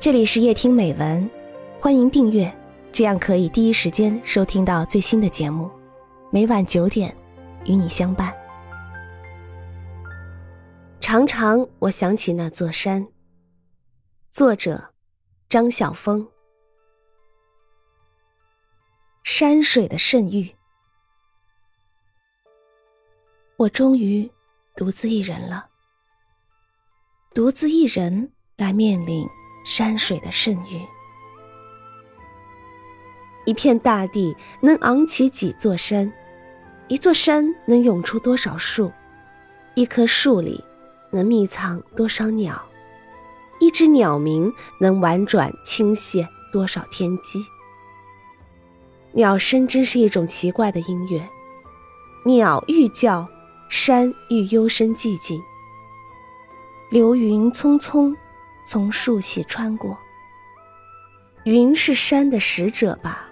这里是夜听美文，欢迎订阅，这样可以第一时间收听到最新的节目。每晚九点，与你相伴。常常我想起那座山。作者：张晓峰。山水的圣域，我终于独自一人了。独自一人来面临。山水的圣域，一片大地能昂起几座山，一座山能涌出多少树，一棵树里能密藏多少鸟，一只鸟鸣能婉转倾泻多少天机。鸟声真是一种奇怪的音乐，鸟欲叫，山欲幽深寂静，流云匆匆。从树隙穿过，云是山的使者吧？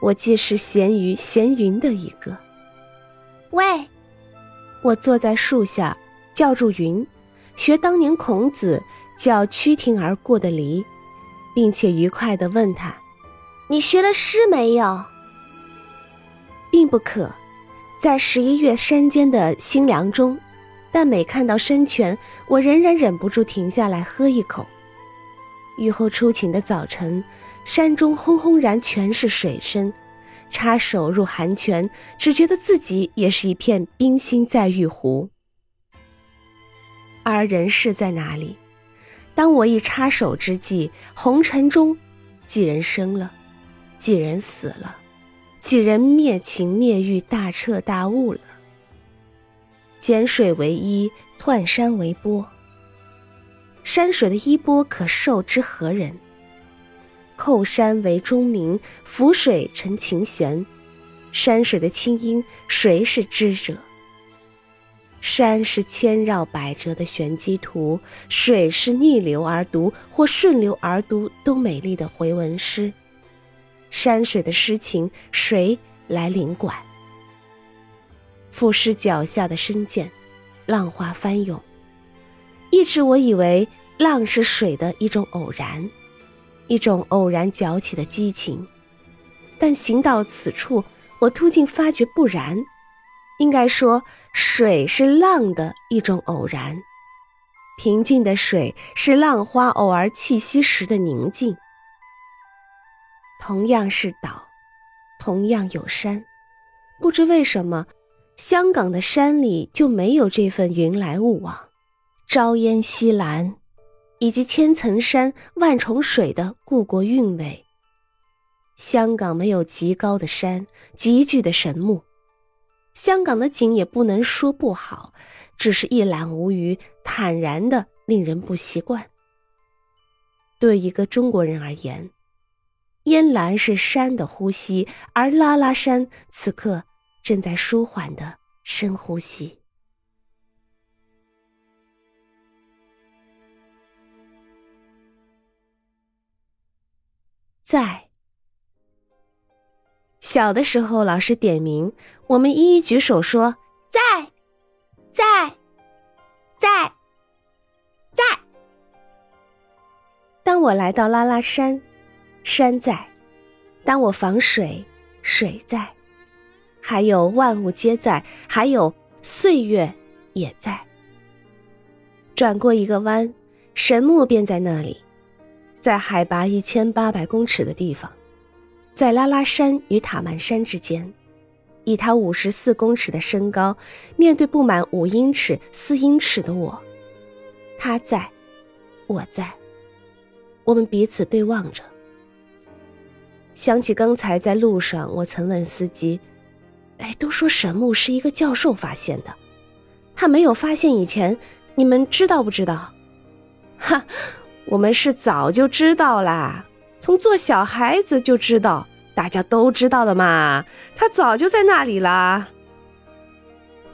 我既是闲鱼闲云的一个。喂，我坐在树下叫住云，学当年孔子叫趋庭而过的狸，并且愉快地问他：“你学了诗没有？”并不可，在十一月山间的新凉中。但每看到山泉，我仍然忍不住停下来喝一口。雨后初晴的早晨，山中轰轰然全是水声，插手入寒泉，只觉得自己也是一片冰心在玉壶。而人世在哪里？当我一插手之际，红尘中，几人生了，几人死了，几人灭情灭欲，大彻大悟了。减水为衣，幍山为钵。山水的衣钵可受之何人？扣山为钟鸣，浮水成琴弦。山水的清音，谁是知者？山是千绕百折的玄机图，水是逆流而读或顺流而读都美丽的回文诗。山水的诗情，谁来领管？赋诗脚下的深涧，浪花翻涌。一直我以为浪是水的一种偶然，一种偶然搅起的激情。但行到此处，我突竟发觉不然。应该说，水是浪的一种偶然。平静的水是浪花偶尔气息时的宁静。同样是岛，同样有山，不知为什么。香港的山里就没有这份云来雾往、朝烟夕蓝，以及千层山万重水的故国韵味。香港没有极高的山、极巨的神木，香港的景也不能说不好，只是一览无余、坦然的，令人不习惯。对一个中国人而言，烟岚是山的呼吸，而拉拉山此刻。正在舒缓的深呼吸，在小的时候，老师点名，我们一一举手说在，在，在，在。当我来到拉拉山，山在；当我防水，水在。还有万物皆在，还有岁月也在。转过一个弯，神木便在那里，在海拔一千八百公尺的地方，在拉拉山与塔曼山之间，以他五十四公尺的身高，面对不满五英尺、四英尺的我，他在，我在，我们彼此对望着。想起刚才在路上，我曾问司机。哎，都说神木是一个教授发现的，他没有发现以前，你们知道不知道？哈，我们是早就知道啦，从做小孩子就知道，大家都知道的嘛。他早就在那里啦。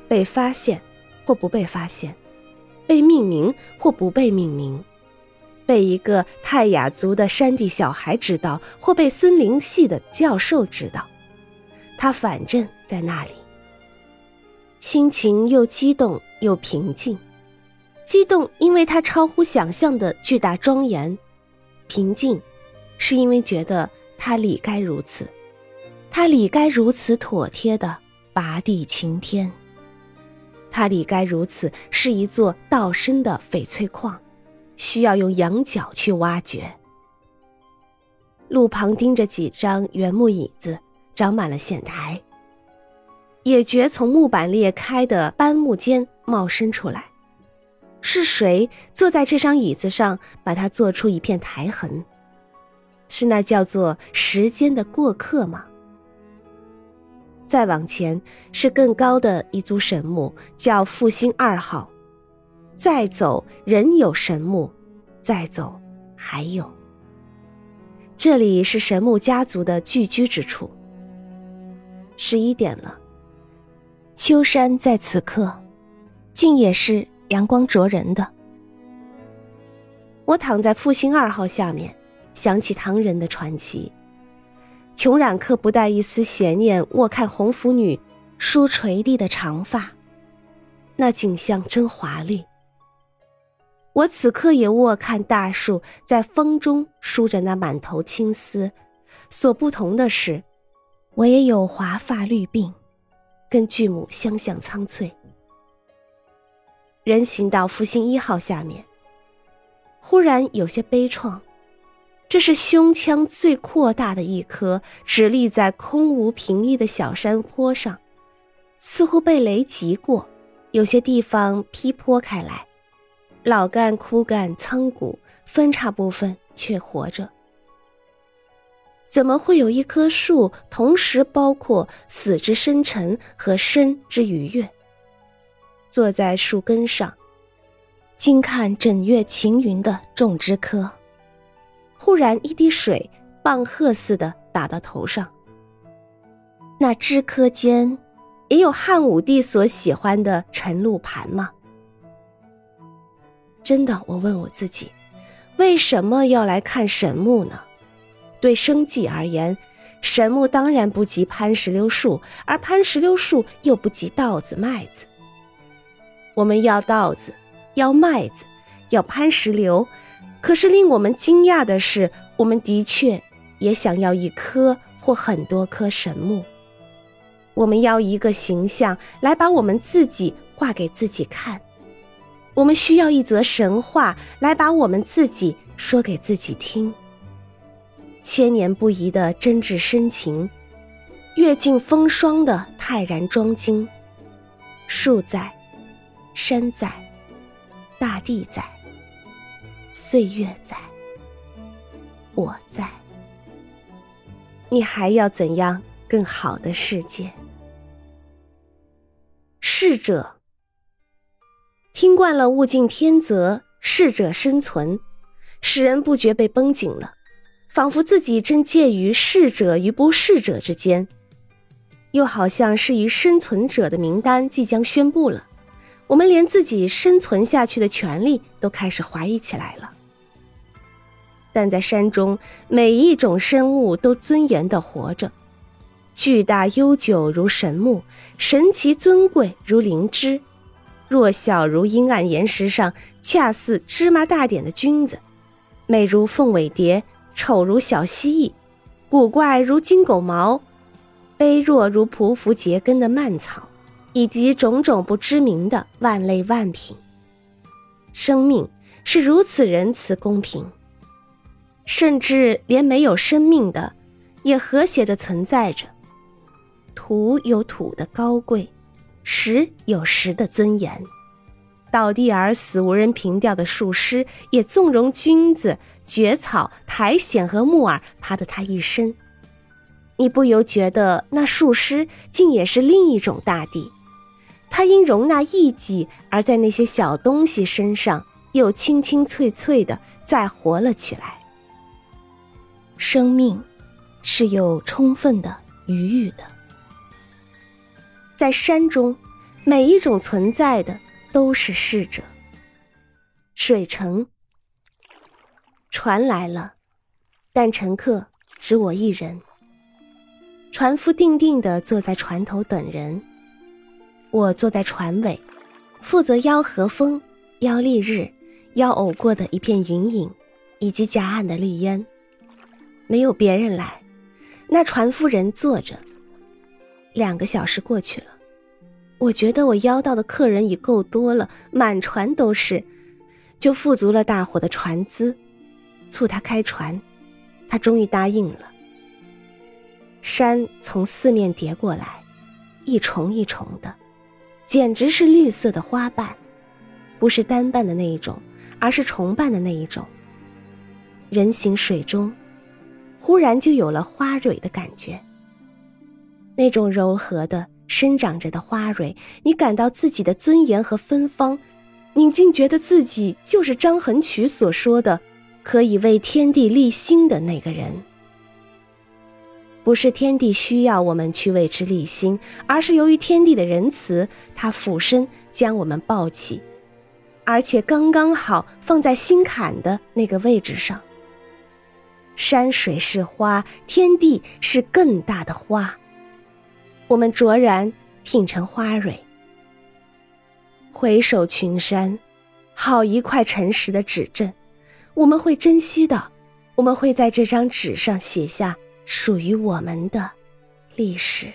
被发现或不被发现，被命名或不被命名，被一个泰雅族的山地小孩知道，或被森林系的教授知道。他反正在那里，心情又激动又平静。激动，因为他超乎想象的巨大庄严；平静，是因为觉得他理该如此，他理该如此妥帖的拔地擎天。他理该如此，是一座道深的翡翠矿，需要用羊角去挖掘。路旁钉着几张原木椅子，长满了线苔。野蕨从木板裂开的斑木间冒生出来，是谁坐在这张椅子上，把它做出一片苔痕？是那叫做时间的过客吗？再往前是更高的一组神木，叫复兴二号。再走仍有神木，再走还有。这里是神木家族的聚居之处。十一点了。秋山在此刻，竟也是阳光灼人的。我躺在复兴二号下面，想起唐人的传奇。穷染客不带一丝邪念，卧看红拂女梳垂地的长发，那景象真华丽。我此刻也卧看大树在风中梳着那满头青丝，所不同的是，我也有华发绿鬓。跟巨母相向苍翠。人行到复兴一号下面，忽然有些悲怆。这是胸腔最扩大的一颗，直立在空无平地的小山坡上，似乎被雷击过，有些地方劈坡开来，老干、枯干、苍骨分叉部分却活着。怎么会有一棵树同时包括死之深沉和生之愉悦？坐在树根上，静看整月晴云的种枝柯。忽然一滴水棒喝似的打到头上。那枝柯间，也有汉武帝所喜欢的晨露盘吗？真的，我问我自己，为什么要来看神木呢？对生计而言，神木当然不及攀石榴树，而攀石榴树又不及稻子、麦子。我们要稻子，要麦子，要攀石榴，可是令我们惊讶的是，我们的确也想要一棵或很多棵神木。我们要一个形象来把我们自己画给自己看，我们需要一则神话来把我们自己说给自己听。千年不移的真挚深情，阅尽风霜的泰然庄矜。树在，山在，大地在，岁月在，我在。你还要怎样更好的世界？逝者，听惯了物竞天择，适者生存，使人不觉被绷紧了。仿佛自己正介于逝者与不逝者之间，又好像是于生存者的名单即将宣布了，我们连自己生存下去的权利都开始怀疑起来了。但在山中，每一种生物都尊严的活着，巨大悠久如神木，神奇尊贵如灵芝，弱小如阴暗岩石上恰似芝麻大点的菌子，美如凤尾蝶。丑如小蜥蜴，古怪如金狗毛，卑弱如匍匐结根的蔓草，以及种种不知名的万类万品。生命是如此仁慈公平，甚至连没有生命的，也和谐的存在着。土有土的高贵，石有石的尊严。倒地而死、无人凭吊的树尸，也纵容君子、蕨草、苔藓和木耳爬得他一身。你不由觉得那树尸竟也是另一种大地，它因容纳异己而在那些小东西身上又清清脆脆的再活了起来。生命是有充分的余裕的，在山中，每一种存在的。都是逝者。水城，船来了，但乘客只我一人。船夫定定地坐在船头等人，我坐在船尾，负责邀和风、邀丽日、邀偶过的一片云影，以及夹岸的绿烟。没有别人来，那船夫人坐着。两个小时过去了，我觉得我邀到的客人已够多了，满船都是，就付足了大伙的船资，促他开船，他终于答应了。山从四面叠过来，一重一重的，简直是绿色的花瓣，不是单瓣的那一种，而是重瓣的那一种。人行水中，忽然就有了花蕊的感觉。那种柔和的生长着的花蕊，你感到自己的尊严和芬芳，你竟觉得自己就是张衡曲所说的，可以为天地立心的那个人。不是天地需要我们去为之立心，而是由于天地的仁慈，他俯身将我们抱起，而且刚刚好放在心坎的那个位置上。山水是花，天地是更大的花。我们卓然挺成花蕊，回首群山，好一块诚实的指阵，我们会珍惜的，我们会在这张纸上写下属于我们的历史。